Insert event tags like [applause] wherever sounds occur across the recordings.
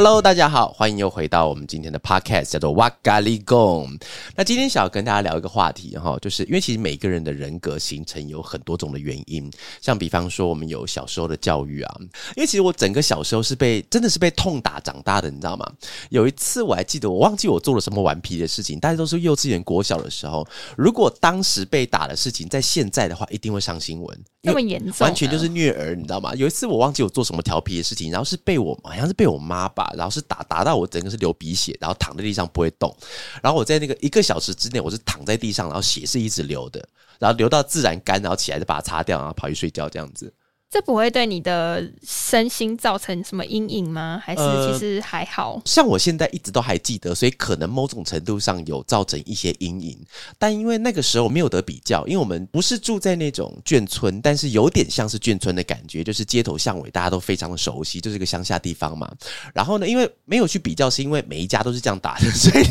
Hello，大家好，欢迎又回到我们今天的 Podcast，叫做哇咖喱贡。那今天想要跟大家聊一个话题哈，就是因为其实每个人的人格形成有很多种的原因，像比方说我们有小时候的教育啊，因为其实我整个小时候是被真的是被痛打长大的，你知道吗？有一次我还记得，我忘记我做了什么顽皮的事情，大家都是幼稚园、国小的时候，如果当时被打的事情，在现在的话一定会上新闻，那么严重，完全就是虐儿，你知道吗？有一次我忘记我做什么调皮的事情，然后是被我好像是被我妈吧。然后是打打到我整个是流鼻血，然后躺在地上不会动。然后我在那个一个小时之内，我是躺在地上，然后血是一直流的，然后流到自然干，然后起来就把它擦掉，然后跑去睡觉这样子。这不会对你的身心造成什么阴影吗？还是其实还好？像我现在一直都还记得，所以可能某种程度上有造成一些阴影。但因为那个时候没有得比较，因为我们不是住在那种眷村，但是有点像是眷村的感觉，就是街头巷尾大家都非常的熟悉，就是一个乡下地方嘛。然后呢，因为没有去比较，是因为每一家都是这样打的，所以。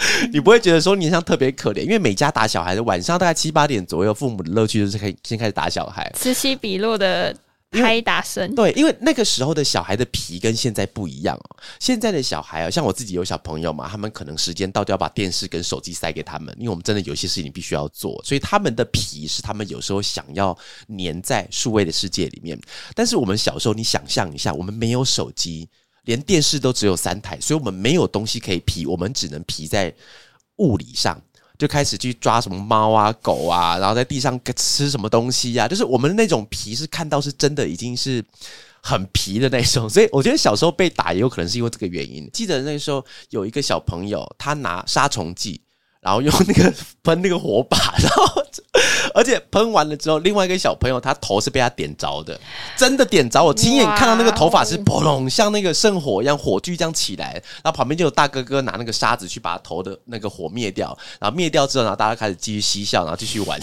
[laughs] 你不会觉得说你像特别可怜，因为每家打小孩的晚上大概七八点左右，父母的乐趣就是可以先开始打小孩，此起彼落的拍打声。对，因为那个时候的小孩的皮跟现在不一样哦。现在的小孩啊，像我自己有小朋友嘛，他们可能时间到就要把电视跟手机塞给他们，因为我们真的有些事情必须要做，所以他们的皮是他们有时候想要粘在数位的世界里面。但是我们小时候，你想象一下，我们没有手机。连电视都只有三台，所以我们没有东西可以皮，我们只能皮在物理上，就开始去抓什么猫啊、狗啊，然后在地上吃什么东西呀。就是我们那种皮是看到是真的，已经是很皮的那种。所以我觉得小时候被打也有可能是因为这个原因。记得那时候有一个小朋友，他拿杀虫剂。然后用那个 [laughs] 喷那个火把，然后而且喷完了之后，另外一个小朋友他头是被他点着的，真的点着，我亲眼看到那个头发是砰隆，像那个圣火一样火炬这样起来，然后旁边就有大哥哥拿那个沙子去把头的那个火灭掉，然后灭掉之后，然后大家开始继续嬉笑，然后继续玩。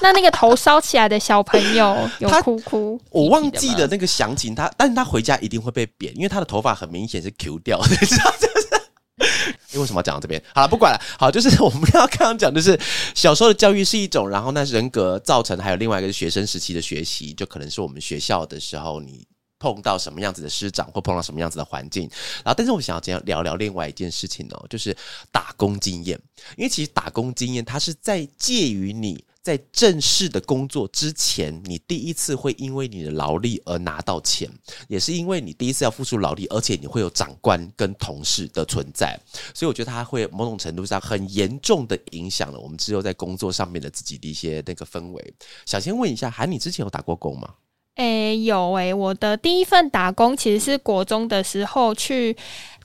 那那个头烧起来的小朋友有哭哭，[laughs] 我忘记了那个详情，他但是他回家一定会被扁，因为他的头发很明显是 Q 掉，你知道就因为什么讲到这边？好了，不管了。好，就是我们要刚刚讲，就是小时候的教育是一种，然后那人格造成，还有另外一个是学生时期的学习，就可能是我们学校的时候，你碰到什么样子的师长，或碰到什么样子的环境。然后，但是我想要这样聊聊另外一件事情哦，就是打工经验。因为其实打工经验，它是在介于你。在正式的工作之前，你第一次会因为你的劳力而拿到钱，也是因为你第一次要付出劳力，而且你会有长官跟同事的存在，所以我觉得它会某种程度上很严重的影响了我们之后在工作上面的自己的一些那个氛围。想先问一下，韩，你之前有打过工吗？诶，有诶，我的第一份打工其实是国中的时候去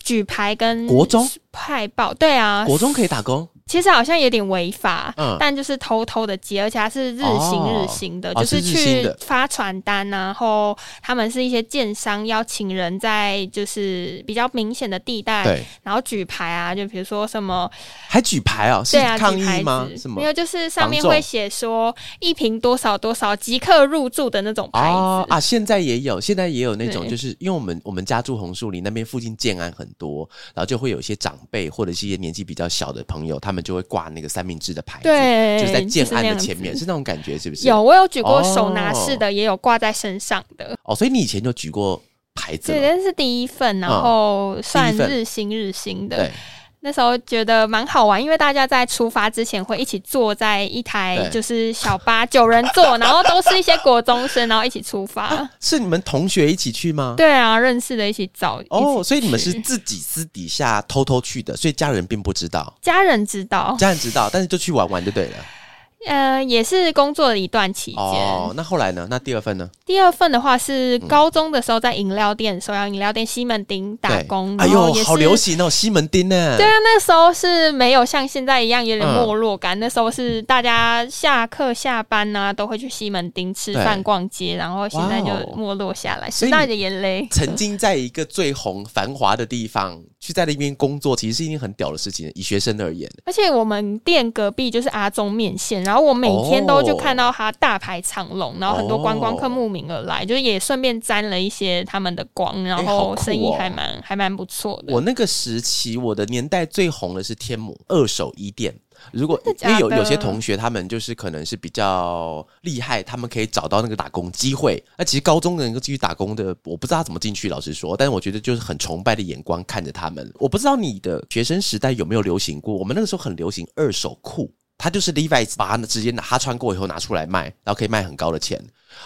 举牌跟国中派报，对啊，国中可以打工。其实好像有点违法，嗯但就是偷偷的接，而且它是日行日行的，就是去发传单，然后他们是一些建商邀请人在就是比较明显的地带，然后举牌啊，就比如说什么还举牌哦，是啊，抗议吗？什么？没有，就是上面会写说一瓶多少多少即刻入住的那种牌子啊。现在也有，现在也有那种，就是因为我们我们家住红树林那边附近建安很多，然后就会有一些长辈或者是一些年纪比较小的朋友，他们。就会挂那个三明治的牌子，对，就是在建案的前面，是那种感觉，是不是？有，我有举过手拿式的，也有挂在身上的。哦，所以你以前就举过牌子，对，那是第一份，然后算日新日新的。那时候觉得蛮好玩，因为大家在出发之前会一起坐在一台就是小巴，九人座，然后都是一些国中生，然后一起出发。是你们同学一起去吗？对啊，认识的一起找。哦，所以你们是自己私底下偷偷去的，所以家人并不知道。家人知道，家人知道，但是就去玩玩就对了。呃，也是工作了一段期间。哦，那后来呢？那第二份呢？第二份的话是高中的时候在饮料店，首要饮料店西门町打工。哎呦，好流行哦，西门町呢？对啊，那时候是没有像现在一样有点没落感。那时候是大家下课下班呢，都会去西门町吃饭逛街，然后现在就没落下来。时代的眼泪。[laughs] 曾经在一个最红繁华的地方去在那边工作，其实是一件很屌的事情。以学生而言，而且我们店隔壁就是阿中面线，然后我每天都就看到他大排长龙，然后很多观光客慕名而来，就是也顺便沾了一些他们的光，然后生意还蛮还蛮不错的。我那个时期，我的年代最红的是天母二手衣店。如果因为有有些同学他们就是可能是比较厉害，他们可以找到那个打工机会。那其实高中的能够继续打工的，我不知道怎么进去。老实说，但是我觉得就是很崇拜的眼光看着他们。我不知道你的学生时代有没有流行过？我们那个时候很流行二手裤，他就是 Levi's，把它直接拿他穿过以后拿出来卖，然后可以卖很高的钱。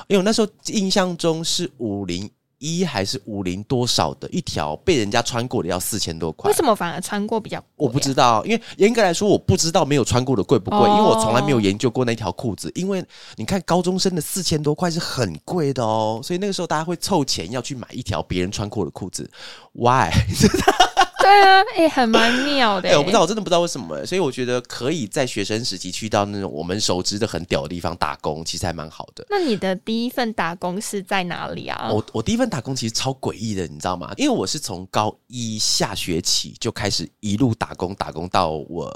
因为我那时候印象中是五零。一还是五零多少的一条被人家穿过的要四千多块？为什么反而穿过比较？我不知道，因为严格来说，我不知道没有穿过的贵不贵，因为我从来没有研究过那条裤子。因为你看高中生的四千多块是很贵的哦，所以那个时候大家会凑钱要去买一条别人穿过的裤子。Why？[laughs] 对啊，哎，很蛮妙的。哎，我不知道，我真的不知道为什么。所以我觉得可以在学生时期去到那种我们熟知的很屌的地方打工，其实还蛮好的。那你的第一份打工是在哪里啊？我我第一份打工其实超诡异的，你知道吗？因为我是从高一下学期就开始一路打工，打工到我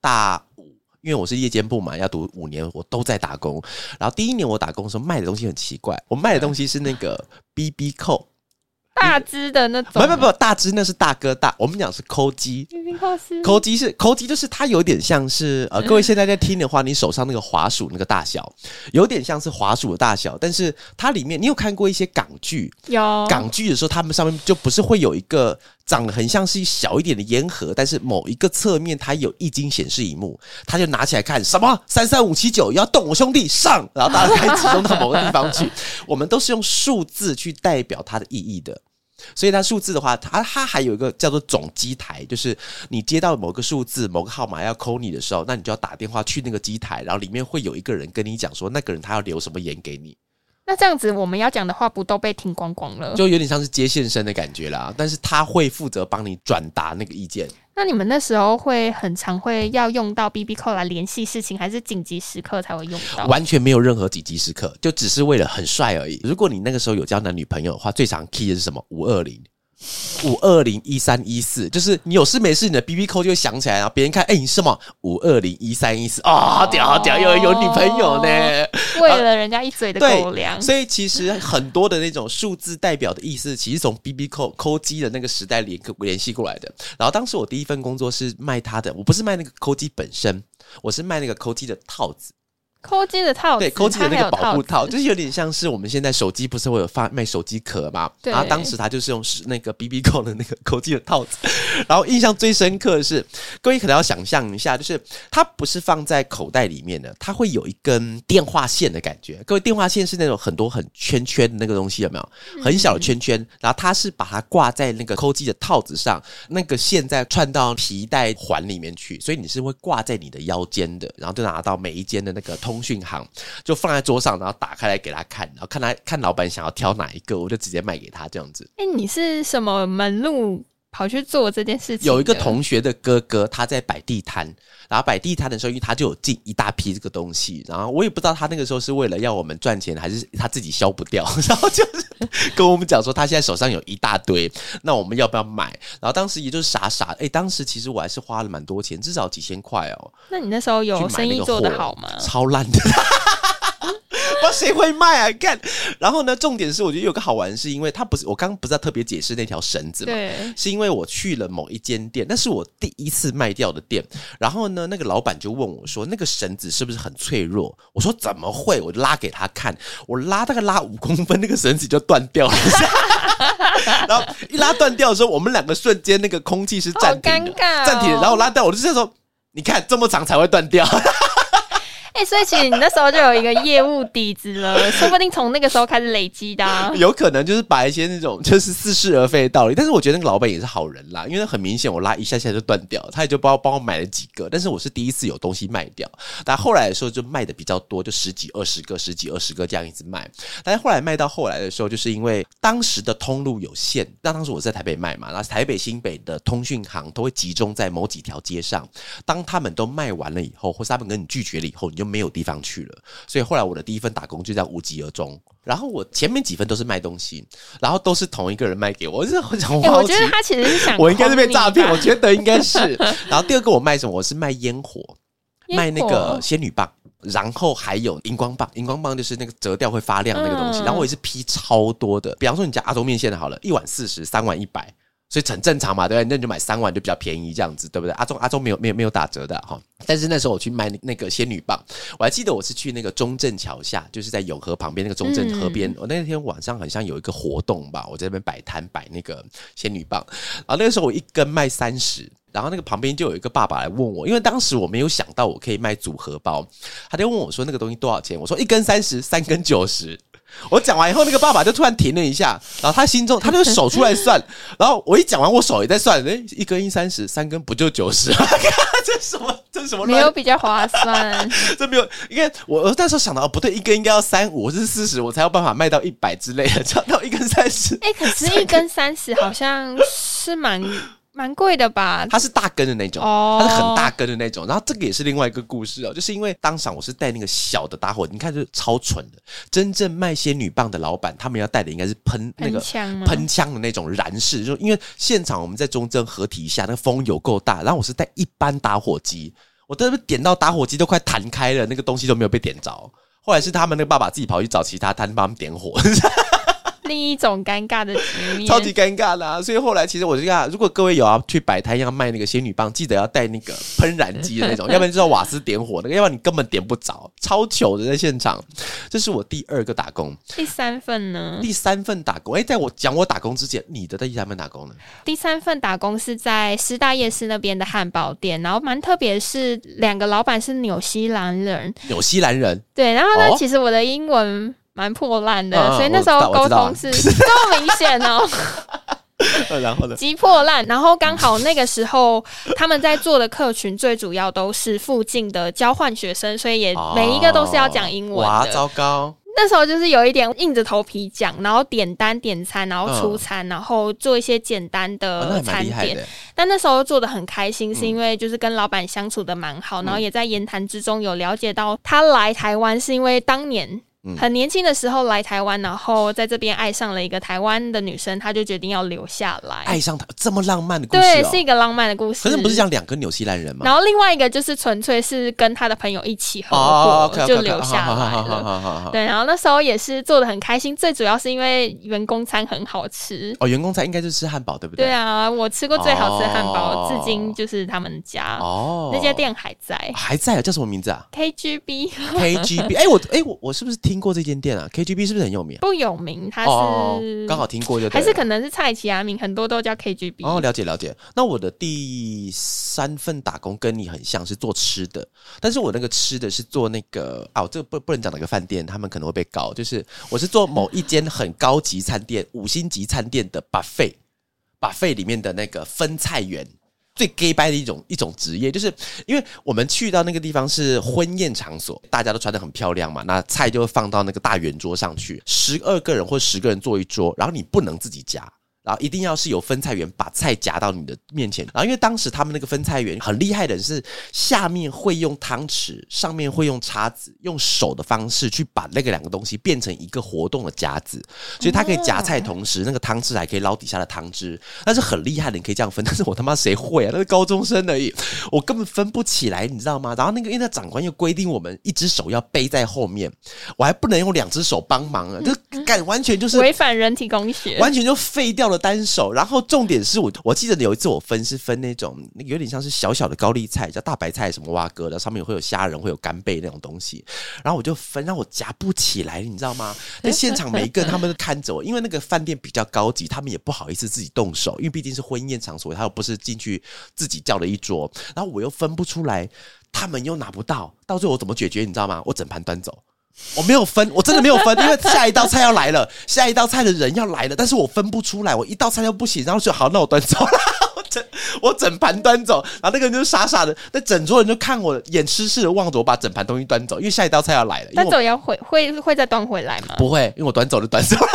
大五，因为我是夜间部嘛，要读五年，我都在打工。然后第一年我打工的时候卖的东西很奇怪，我卖的东西是那个 B B 扣。大只的那种，不不不，大只那是大哥大。我们讲是抠鸡，抠鸡是抠鸡，就是它有点像是呃，各位现在在听的话，你手上那个滑鼠那个大小，有点像是滑鼠的大小，但是它里面你有看过一些港剧？有港剧的时候，他们上面就不是会有一个长得很像是小一点的烟盒，但是某一个侧面它有液晶显示荧幕，他就拿起来看什么三三五七九要动，我兄弟上，然后大家集中到某个地方去。我们都是用数字去代表它的意义的。所以它数字的话，它它还有一个叫做总机台，就是你接到某个数字、某个号码要扣你的时候，那你就要打电话去那个机台，然后里面会有一个人跟你讲说，那个人他要留什么言给你。那这样子，我们要讲的话不都被听光光了？就有点像是接线生的感觉啦。但是他会负责帮你转达那个意见。那你们那时候会很常会要用到 B B 扣来联系事情，还是紧急时刻才会用到？完全没有任何紧急时刻，就只是为了很帅而已。如果你那个时候有交男女朋友的话，最常 key 的是什么？五二零。五二零一三一四，就是你有事没事，你的 B B 扣就会响起来，然后别人看，哎，你什么五二零一三一四啊？好屌，好屌，有有女朋友呢？为了人家一嘴的狗粮，所以其实很多的那种数字代表的意思，其实从 B B 扣扣机的那个时代联联系过来的。然后当时我第一份工作是卖它的，我不是卖那个扣机本身，我是卖那个扣机的套子。抠机的套，对，抠机的那个保护套，就是有点像是我们现在手机不是会有发卖手机壳嘛？然后当时他就是用是那个 B B 扣的那个抠机的套子。[laughs] 然后印象最深刻的是，各位可能要想象一下，就是它不是放在口袋里面的，它会有一根电话线的感觉。各位电话线是那种很多很圈圈的那个东西，有没有？很小的圈圈。然后它是把它挂在那个抠机的套子上，那个线再串到皮带环里面去，所以你是会挂在你的腰间的，然后就拿到每一间的那个通。通讯行就放在桌上，然后打开来给他看，然后看他看老板想要挑哪一个，我就直接卖给他这样子。哎，你是什么门路跑去做这件事情？有一个同学的哥哥，他在摆地摊，然后摆地摊的时候，因为他就有进一大批这个东西，然后我也不知道他那个时候是为了要我们赚钱，还是他自己消不掉，然后就是跟我们讲说他现在手上有一大堆，那我们要不要买？然后当时也就是傻傻，哎，当时其实我还是花了蛮多钱，至少几千块哦。那你那时候有生意做得好吗？超烂的。[laughs] 不知道谁会卖啊？看，然后呢？重点是，我觉得有个好玩，是因为他不是我刚刚不是要特别解释那条绳子嘛？是因为我去了某一间店，那是我第一次卖掉的店。然后呢，那个老板就问我说：“那个绳子是不是很脆弱？”我说：“怎么会？”我就拉给他看，我拉大概拉五公分，那个绳子就断掉了。[laughs] 然后一拉断掉的时候，我们两个瞬间那个空气是暂停的，暂停。然后拉掉，我就这样说：“你看，这么长才会断掉。”哎，[laughs] 所以其实你那时候就有一个业务底子了，说不定从那个时候开始累积的。有可能就是把一些那种就是似是而非的道理，但是我觉得那个老板也是好人啦，因为很明显我拉一下下就断掉，他也就帮帮我买了几个，但是我是第一次有东西卖掉，但后来的时候就卖的比较多，就十几二十个、十几二十个这样一直卖。但是后来卖到后来的时候，就是因为当时的通路有限，那当时我在台北卖嘛，然后台北新北的通讯行都会集中在某几条街上，当他们都卖完了以后，或是他们跟你拒绝了以后，你就。就没有地方去了。所以后来我的第一份打工就这样无疾而终。然后我前面几份都是卖东西，然后都是同一个人卖给我。我是很想，我觉得他其实是想，我应该是被诈骗，我觉得应该是。然后第二个我卖什么？我是卖烟火，卖那个仙女棒，然后还有荧光棒。荧光棒就是那个折掉会发亮那个东西。然后我也是批超多的，比方说你家阿东面线的好了，一碗四十，三碗一百。所以很正常嘛，对不对？那你就买三碗就比较便宜，这样子，对不对？阿忠阿忠没有没有没有打折的哈。但是那时候我去卖那个仙女棒，我还记得我是去那个中正桥下，就是在永和旁边那个中正河边。我那天晚上好像有一个活动吧，我在那边摆摊摆那个仙女棒。然后那个时候我一根卖三十，然后那个旁边就有一个爸爸来问我，因为当时我没有想到我可以卖组合包，他就问我说那个东西多少钱？我说一根三十，三根九十。我讲完以后，那个爸爸就突然停了一下，然后他心中他就手出来算，[laughs] 然后我一讲完，我手也在算，哎，一根一三十，三根不就九十？[laughs] 这什么？这什么？没有比较划算，[laughs] 这没有，因为我那时候想到，哦，不对，一根应该要三五，是四十，我才有办法卖到一百之类的，这样到一根三十。哎，可是一根三十好像是蛮。蛮贵的吧？它是大根的那种，它是很大根的那种。然后这个也是另外一个故事哦，就是因为当场我是带那个小的打火，你看就超蠢的。真正卖仙女棒的老板，他们要带的应该是喷那个喷枪的那种燃式，就因为现场我们在中正合体一下，那个风有够大。然后我是带一般打火机，我都点到打火机都快弹开了，那个东西都没有被点着。后来是他们那个爸爸自己跑去找其他摊帮他们点火。另一种尴尬的局面，超级尴尬的，所以后来其实我就讲，如果各位有要去摆摊要卖那个仙女棒，记得要带那个喷燃机的那种，[laughs] 要不然就要瓦斯点火那个，要不然你根本点不着，超糗的在现场。这是我第二个打工，第三份呢？第三份打工，哎，在我讲我打工之前，你的在第三份打工呢？第三份打工是在师大夜市那边的汉堡店，然后蛮特别，是两个老板是纽西兰人，纽西兰人，对，然后呢，其实我的英文。蛮破烂的，所以那时候沟通是 [laughs] 这么明显哦。[laughs] 然后呢？[laughs] 极破烂。然后刚好那个时候他们在做的客群最主要都是附近的交换学生，所以也每一个都是要讲英文哇，糟糕！那时候就是有一点硬着头皮讲，然后点单点餐，然后出餐，然后做一些简单的餐点。但那时候做的很开心，是因为就是跟老板相处的蛮好，然后也在言谈之中有了解到他来台湾是因为当年。很年轻的时候来台湾，然后在这边爱上了一个台湾的女生，他就决定要留下来。爱上他这么浪漫的故事，对，是一个浪漫的故事。可是不是讲两个纽西兰人吗？然后另外一个就是纯粹是跟他的朋友一起合伙就留下来了。对，然后那时候也是做的很开心，最主要是因为员工餐很好吃。哦，员工餐应该就是吃汉堡，对不对？对啊，我吃过最好吃的汉堡，至今就是他们家哦，那家店还在，还在啊？叫什么名字啊？KGB，KGB。哎，我哎我我是不是听过这间店啊？KGB 是不是很有名？不有名，它是刚好听过就，还是可能是蔡奇阿名，很多都叫 KGB。哦，了解了解。那我的第三份打工跟你很像是做吃的，但是我那个吃的是做那个哦，这个不不能讲哪个饭店，他们可能会被告。就是我是做某一间很高级餐店、五星级餐店的 buffet，buffet 里面的那个分菜员。最 gay 掰的一种一种职业，就是因为我们去到那个地方是婚宴场所，大家都穿的很漂亮嘛，那菜就会放到那个大圆桌上去，十二个人或十个人坐一桌，然后你不能自己夹。然后一定要是有分菜员把菜夹到你的面前，然后因为当时他们那个分菜员很厉害的是，下面会用汤匙，上面会用叉子，用手的方式去把那个两个东西变成一个活动的夹子，所以他可以夹菜同时，那个汤匙还可以捞底下的汤汁，那是很厉害的，你可以这样分。但是我他妈谁会啊？那是高中生而已，我根本分不起来，你知道吗？然后那个因为那长官又规定我们一只手要背在后面，我还不能用两只手帮忙啊，就感完全就是违反人体工学，完全就废掉了。单手，然后重点是我，我记得有一次我分是分那种，那个有点像是小小的高丽菜，叫大白菜什么蛙哥的，上面会有虾仁，会有干贝那种东西，然后我就分，让我夹不起来，你知道吗？[laughs] 在现场每一个人他们都看着我，因为那个饭店比较高级，他们也不好意思自己动手，因为毕竟是婚宴场所，他又不是进去自己叫了一桌，然后我又分不出来，他们又拿不到，到最后我怎么解决？你知道吗？我整盘端走。我没有分，我真的没有分，因为下一道菜要来了，下一道菜的人要来了，但是我分不出来，我一道菜又不行，然后说好，那我端走了，我整我整盘端走，然后那个人就傻傻的，那整桌人就看我眼痴痴的望着我把整盘东西端走，因为下一道菜要来了，端走要回会会再端回来吗？不会，因为我端走就端走了。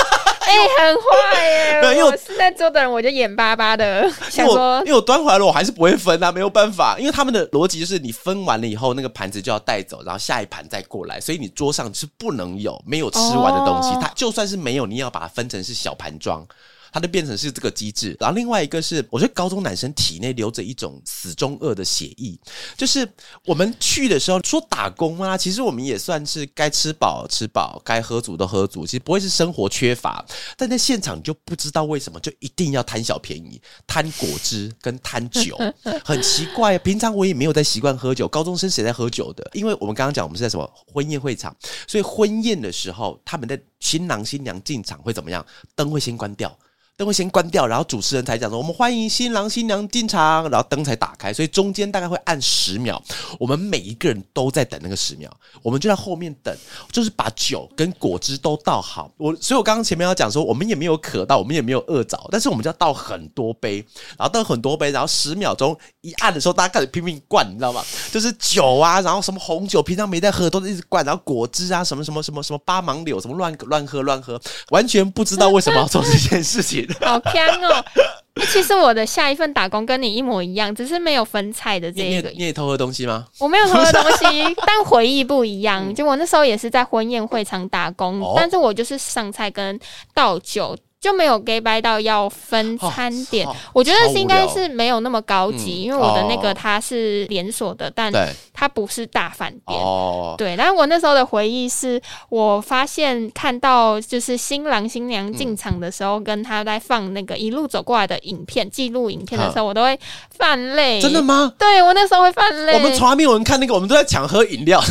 哎，很坏耶！[laughs] 没有，因为是在桌的人，我就眼巴巴的想说，因为我端回来了，我还是不会分啊，没有办法，因为他们的逻辑就是你分完了以后，那个盘子就要带走，然后下一盘再过来，所以你桌上是不能有没有吃完的东西。它就算是没有，你也要把它分成是小盘装。它就变成是这个机制，然后另外一个是，我觉得高中男生体内留着一种死中恶的血意，就是我们去的时候说打工啊，其实我们也算是该吃饱吃饱，该喝足都喝足，其实不会是生活缺乏，但在现场就不知道为什么就一定要贪小便宜，贪果汁跟贪酒，[laughs] 很奇怪。平常我也没有在习惯喝酒，高中生谁在喝酒的？因为我们刚刚讲我们是在什么婚宴会场，所以婚宴的时候，他们的新郎新娘进场会怎么样？灯会先关掉。灯会先关掉，然后主持人才讲说：“我们欢迎新郎新娘进场。”然后灯才打开，所以中间大概会按十秒。我们每一个人都在等那个十秒，我们就在后面等，就是把酒跟果汁都倒好。我所以，我刚刚前面要讲说，我们也没有渴到，我们也没有饿着，但是我们就要倒很多杯，然后倒很多杯，然后十秒钟一按的时候，大家开始拼命灌，你知道吗？就是酒啊，然后什么红酒，平常没在喝，都是一直灌，然后果汁啊，什么什么什么什么八芒柳，什么乱乱喝乱喝，完全不知道为什么要做这件事情。好香哦！其实我的下一份打工跟你一模一样，只是没有分菜的这个。你也偷喝东西吗？我没有偷喝东西，[laughs] 但回忆不一样。就我那时候也是在婚宴会场打工，但是我就是上菜跟倒酒。就没有 gay 拜到要分餐点，我觉得是应该是没有那么高级，因为我的那个它是连锁的，但它不是大饭店。对，但是我那时候的回忆是我发现看到就是新郎新娘进场的时候，跟他在放那个一路走过来的影片记录影片的时候，我都会泛泪。真的吗？对我那时候会泛泪。我们从来没有人看那个，我们都在抢喝饮料。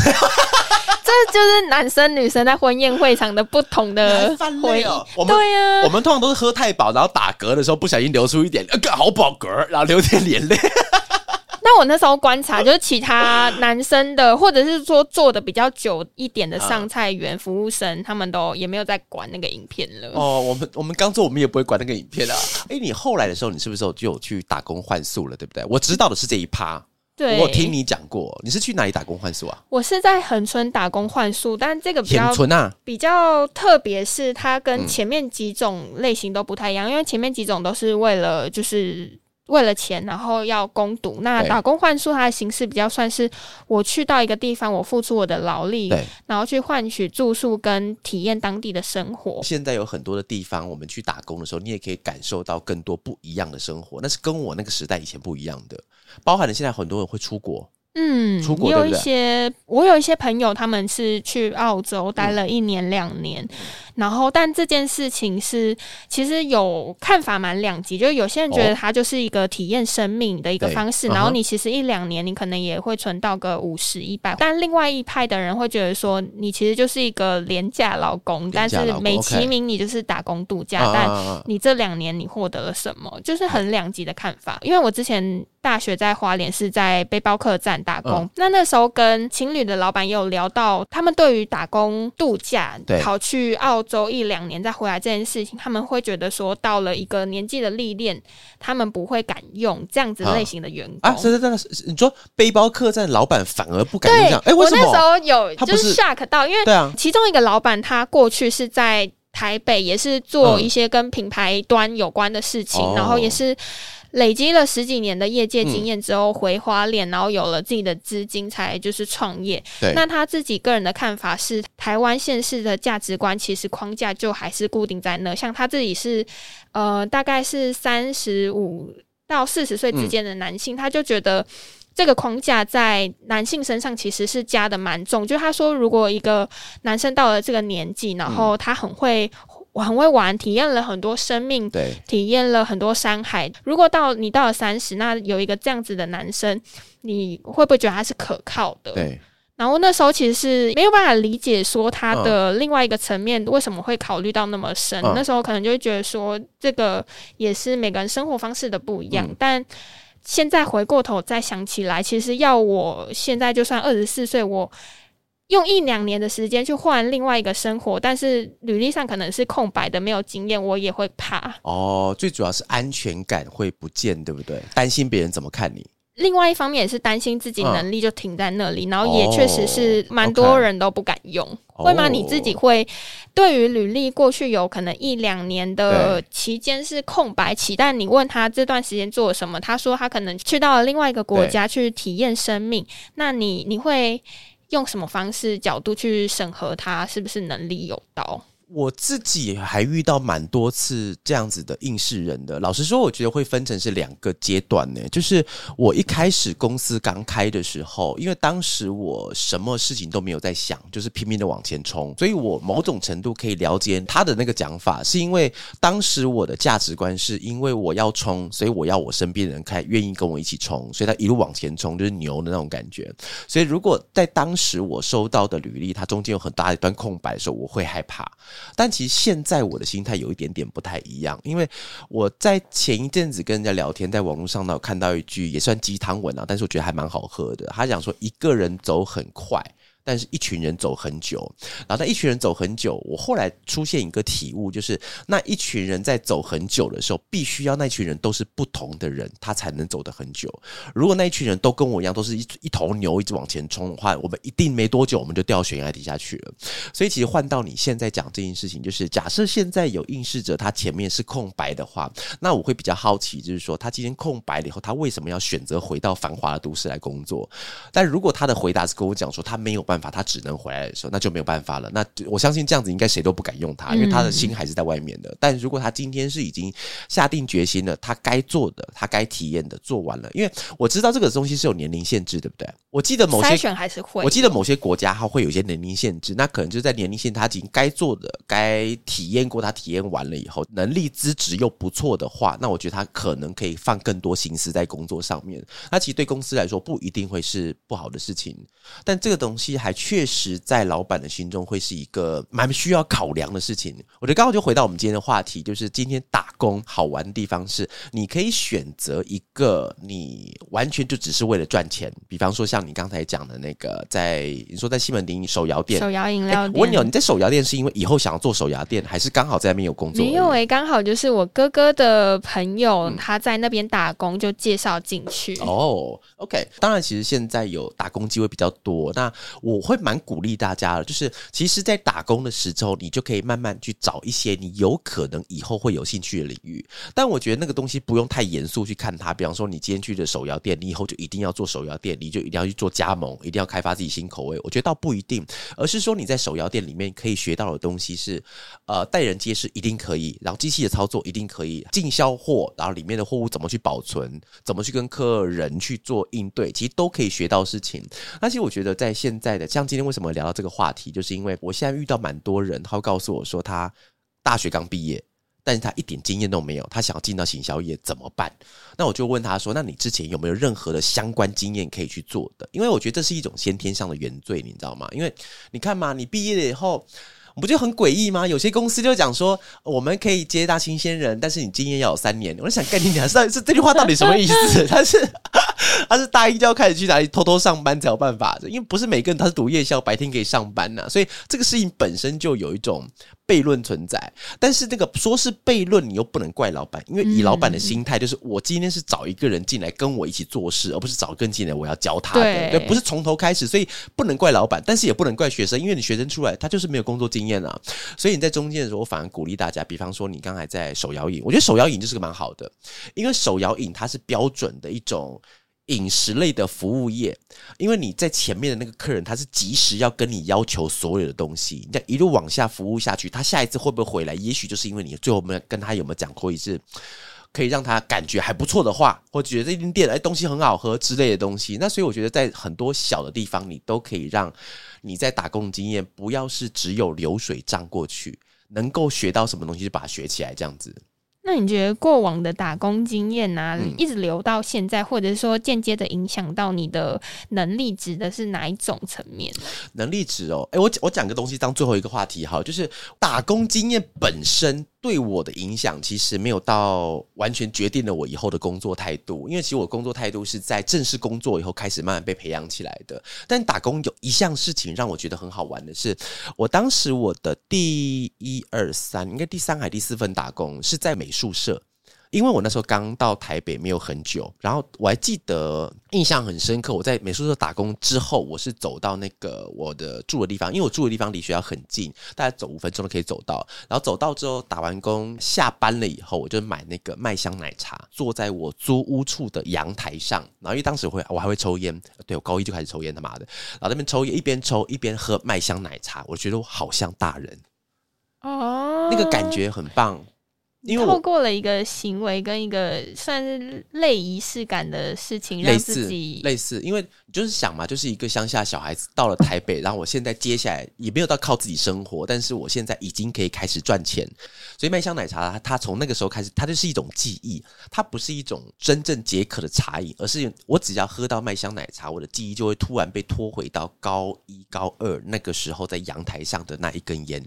这就是男生女生在婚宴会场的不同的回忆。对呀，我们通常都是喝太饱，然后打嗝的时候不小心流出一点，呃，好饱嗝，然后流点眼泪。那我那时候观察，就是其他男生的，或者是说做的比较久一点的上菜员、服务生，他们都也没有在管那个影片了。[laughs] 哦，我们我们刚做，我们也不会管那个影片啊。哎，你后来的时候，你是不是就有去打工换宿了？对不对？我知道的是这一趴。我听你讲过，你是去哪里打工换宿啊？我是在恒春打工换宿，但这个比较啊，比较特别是它跟前面几种类型都不太一样，因为前面几种都是为了就是。为了钱，然后要攻读。那打工换宿，它的形式比较算是我去到一个地方，我付出我的劳力，然后去换取住宿跟体验当地的生活。现在有很多的地方，我们去打工的时候，你也可以感受到更多不一样的生活。那是跟我那个时代以前不一样的，包含了现在很多人会出国。嗯，出国有一些，我有一些朋友，他们是去澳洲待了一年两年，然后但这件事情是其实有看法蛮两极，就是有些人觉得它就是一个体验生命的一个方式，然后你其实一两年你可能也会存到个五十一百，但另外一派的人会觉得说你其实就是一个廉价劳工，但是美其名你就是打工度假，但你这两年你获得了什么，就是很两极的看法。因为我之前大学在花莲是在背包客栈。打工，那那时候跟情侣的老板也有聊到，他们对于打工度假，跑去澳洲一两年再回来这件事情，他们会觉得说，到了一个年纪的历练，他们不会敢用这样子类型的员工啊。是是是是，你说背包客栈老板反而不敢用这样？哎，为什么？我那时候有就是 shock 到，因为对啊，其中一个老板他过去是在台北，也是做一些跟品牌端有关的事情，然后也是。累积了十几年的业界经验之后，回花莲，然后有了自己的资金，才就是创业。那他自己个人的看法是，台湾现市的价值观其实框架就还是固定在那。像他自己是，呃，大概是三十五到四十岁之间的男性，他就觉得这个框架在男性身上其实是加的蛮重。就他说，如果一个男生到了这个年纪，然后他很会。我很会玩，体验了很多生命，对，体验了很多山海。如果到你到了三十，那有一个这样子的男生，你会不会觉得他是可靠的？对。然后那时候其实是没有办法理解说他的另外一个层面为什么会考虑到那么深。那时候可能就会觉得说，这个也是每个人生活方式的不一样。但现在回过头再想起来，其实要我现在就算二十四岁，我。用一两年的时间去换另外一个生活，但是履历上可能是空白的，没有经验，我也会怕。哦，最主要是安全感会不见，对不对？担心别人怎么看你。另外一方面也是担心自己能力就停在那里，然后也确实是蛮多人都不敢用，会吗？你自己会对于履历过去有可能一两年的期间是空白期，但你问他这段时间做了什么，他说他可能去到了另外一个国家去体验生命，那你你会用什么方式角度去审核他是不是能力有到？我自己还遇到蛮多次这样子的应试人的。老实说，我觉得会分成是两个阶段呢。就是我一开始公司刚开的时候，因为当时我什么事情都没有在想，就是拼命的往前冲，所以我某种程度可以了解他的那个讲法，是因为当时我的价值观是因为我要冲，所以我要我身边的人开愿意跟我一起冲，所以他一路往前冲就是牛的那种感觉。所以如果在当时我收到的履历，它中间有很大一段空白的时候，我会害怕。但其实现在我的心态有一点点不太一样，因为我在前一阵子跟人家聊天，在网络上呢看到一句也算鸡汤文啊，但是我觉得还蛮好喝的。他讲说一个人走很快。但是一群人走很久，然后那一群人走很久，我后来出现一个体悟，就是那一群人在走很久的时候，必须要那群人都是不同的人，他才能走得很久。如果那一群人都跟我一样，都是一一头牛一直往前冲的话，我们一定没多久我们就掉悬崖底下去了。所以其实换到你现在讲这件事情，就是假设现在有应试者他前面是空白的话，那我会比较好奇，就是说他今天空白了以后，他为什么要选择回到繁华的都市来工作？但如果他的回答是跟我讲说他没有办法，他只能回来的时候，那就没有办法了。那我相信这样子应该谁都不敢用他，因为他的心还是在外面的。但如果他今天是已经下定决心了，他该做的、他该体验的做完了，因为我知道这个东西是有年龄限制，对不对？我记得某些选还是会，我记得某些国家它会有一些年龄限制，那可能就是在年龄限，他已经该做的、该体验过，他体验完了以后，能力资质又不错的话，那我觉得他可能可以放更多心思在工作上面。那其实对公司来说不一定会是不好的事情，但这个东西还确实在老板的心中会是一个蛮需要考量的事情。我觉得刚好就回到我们今天的话题，就是今天打工好玩的地方是，你可以选择一个你完全就只是为了赚钱，比方说像。你刚才讲的那个，在你说在西门町手摇店、手摇饮料店，我问你哦，你在手摇店是因为以后想要做手摇店，还是刚好在那边有工作？没有诶，刚好就是我哥哥的朋友他在那边打工，就介绍进去。哦，OK。当然，其实现在有打工机会比较多，那我我会蛮鼓励大家的，就是其实，在打工的时候，你就可以慢慢去找一些你有可能以后会有兴趣的领域。但我觉得那个东西不用太严肃去看它。比方说，你今天去的手摇店，你以后就一定要做手摇店，你就一定要。去做加盟，一定要开发自己新口味。我觉得倒不一定，而是说你在手摇店里面可以学到的东西是，呃，待人接事一定可以，然后机器的操作一定可以，进销货，然后里面的货物怎么去保存，怎么去跟客人去做应对，其实都可以学到事情。而且我觉得在现在像今天为什么聊到这个话题，就是因为我现在遇到蛮多人，他会告诉我说他大学刚毕业。但是他一点经验都没有，他想要进到行销业怎么办？那我就问他说：“那你之前有没有任何的相关经验可以去做的？因为我觉得这是一种先天上的原罪，你知道吗？因为你看嘛，你毕业了以后，不就很诡异吗？有些公司就讲说，我们可以接大新鲜人，但是你经验要有三年。我就想跟你讲，是是这句话到底什么意思？[laughs] 他是他是大一就要开始去哪里偷偷上班才有办法的？因为不是每个人他是读夜校，白天可以上班呐，所以这个事情本身就有一种。”悖论存在，但是那个说是悖论，你又不能怪老板，因为以老板的心态，就是我今天是找一个人进来跟我一起做事，而不是找个人进来我要教他的，对，不是从头开始，所以不能怪老板，但是也不能怪学生，因为你学生出来他就是没有工作经验啊，所以你在中间的时候，我反而鼓励大家，比方说你刚才在手摇饮，我觉得手摇饮就是个蛮好的，因为手摇饮它是标准的一种。饮食类的服务业，因为你在前面的那个客人，他是及时要跟你要求所有的东西，你一路往下服务下去，他下一次会不会回来？也许就是因为你最后没跟他有没有讲过一次，可以让他感觉还不错的话，或觉得这间店哎东西很好喝之类的东西。那所以我觉得在很多小的地方，你都可以让你在打工经验不要是只有流水账过去，能够学到什么东西就把它学起来，这样子。那你觉得过往的打工经验啊，一直留到现在，或者说间接的影响到你的能力值的是哪一种层面？能力值哦，哎，我我讲个东西当最后一个话题哈，就是打工经验本身。对我的影响其实没有到完全决定了我以后的工作态度，因为其实我工作态度是在正式工作以后开始慢慢被培养起来的。但打工有一项事情让我觉得很好玩的是，我当时我的第一二三应该第三还第四份打工是在美术社。因为我那时候刚到台北没有很久，然后我还记得印象很深刻。我在美术社打工之后，我是走到那个我的住的地方，因为我住的地方离学校很近，大概走五分钟都可以走到。然后走到之后，打完工下班了以后，我就买那个麦香奶茶，坐在我租屋处的阳台上。然后因为当时会我还会抽烟，对我高一就开始抽烟，他妈的，然后那边抽烟一边抽一边喝麦香奶茶，我觉得我好像大人哦，那个感觉很棒。因为透过了一个行为跟一个算是类仪式感的事情，让自己类似，因为就是想嘛，就是一个乡下小孩子到了台北，然后我现在接下来也没有到靠自己生活，但是我现在已经可以开始赚钱，所以麦香奶茶它从那个时候开始，它就是一种记忆，它不是一种真正解渴的茶饮，而是我只要喝到麦香奶茶，我的记忆就会突然被拖回到高一高二那个时候在阳台上的那一根烟。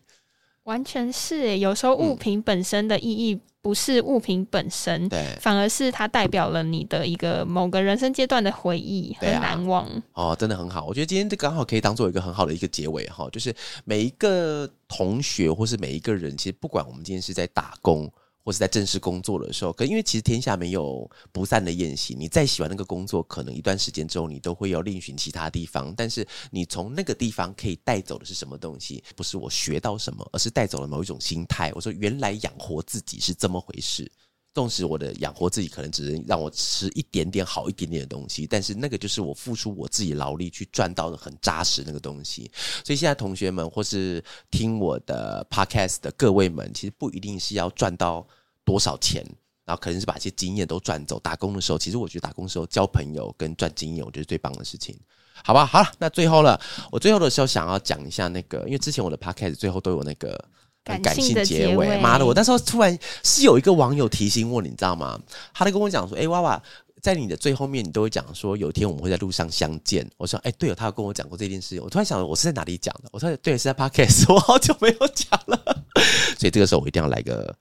完全是诶，有时候物品本身的意义不是物品本身，对，反而是它代表了你的一个某个人生阶段的回忆，很难忘。哦，真的很好，我觉得今天这刚好可以当做一个很好的一个结尾哈，就是每一个同学或是每一个人，其实不管我们今天是在打工。或是在正式工作的时候，可因为其实天下没有不散的宴席，你再喜欢那个工作，可能一段时间之后，你都会要另寻其他地方。但是你从那个地方可以带走的是什么东西？不是我学到什么，而是带走了某一种心态。我说，原来养活自己是这么回事。纵使我的养活自己可能只能让我吃一点点好一点点的东西，但是那个就是我付出我自己劳力去赚到的很扎实那个东西。所以现在同学们或是听我的 podcast 的各位们，其实不一定是要赚到多少钱，然后可能是把这些经验都赚走。打工的时候，其实我觉得打工时候交朋友跟赚经验，我觉得最棒的事情。好吧，好了，那最后了，我最后的时候想要讲一下那个，因为之前我的 podcast 最后都有那个。感性的结尾，妈的！我那时候突然是有一个网友提醒我，你知道吗？他就跟我讲说：“哎，娃娃，在你的最后面，你都会讲说，有一天我们会在路上相见。”我说：“哎，对哦，他有跟我讲过这件事。”我突然想，我是在哪里讲的？我说：“对，是在 podcast。”我好久没有讲了，[laughs] 所以这个时候我一定要来个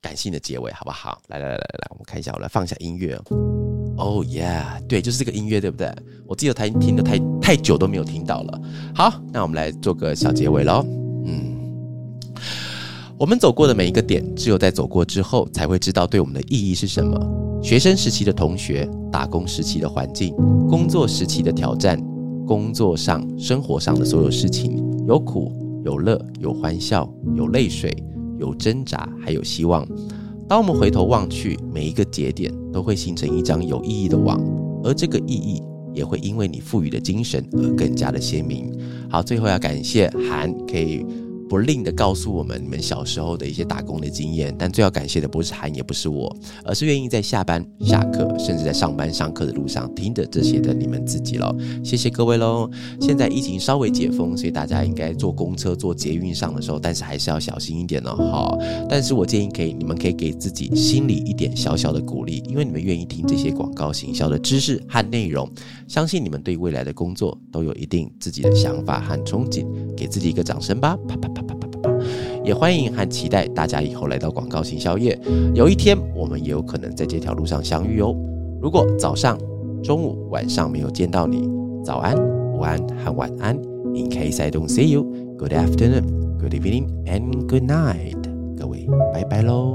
感性的结尾，好不好？来来来来来，我们看一下，我来放一下音乐。Oh yeah，对，就是这个音乐，对不对？我记得他听的太太久都没有听到了。好，那我们来做个小结尾喽。我们走过的每一个点，只有在走过之后，才会知道对我们的意义是什么。学生时期的同学，打工时期的环境，工作时期的挑战，工作上、生活上的所有事情，有苦有乐，有欢笑，有泪水，有挣扎，还有希望。当我们回头望去，每一个节点都会形成一张有意义的网，而这个意义也会因为你赋予的精神而更加的鲜明。好，最后要感谢韩，可以。不吝的告诉我们你们小时候的一些打工的经验，但最要感谢的不是韩，也不是我，而是愿意在下班、下课，甚至在上班、上课的路上听着这些的你们自己喽。谢谢各位喽！现在疫情稍微解封，所以大家应该坐公车、坐捷运上的时候，但是还是要小心一点哦。好，但是我建议可以，你们可以给自己心里一点小小的鼓励，因为你们愿意听这些广告行销的知识和内容，相信你们对未来的工作都有一定自己的想法和憧憬，给自己一个掌声吧！啪啪。啪啪啪啪啪！也欢迎和期待大家以后来到广告行宵夜，有一天我们也有可能在这条路上相遇哦。如果早上、中午、晚上没有见到你，早安、午安和晚安。In case I don't see you, good afternoon, good evening, and good night。各位，拜拜喽。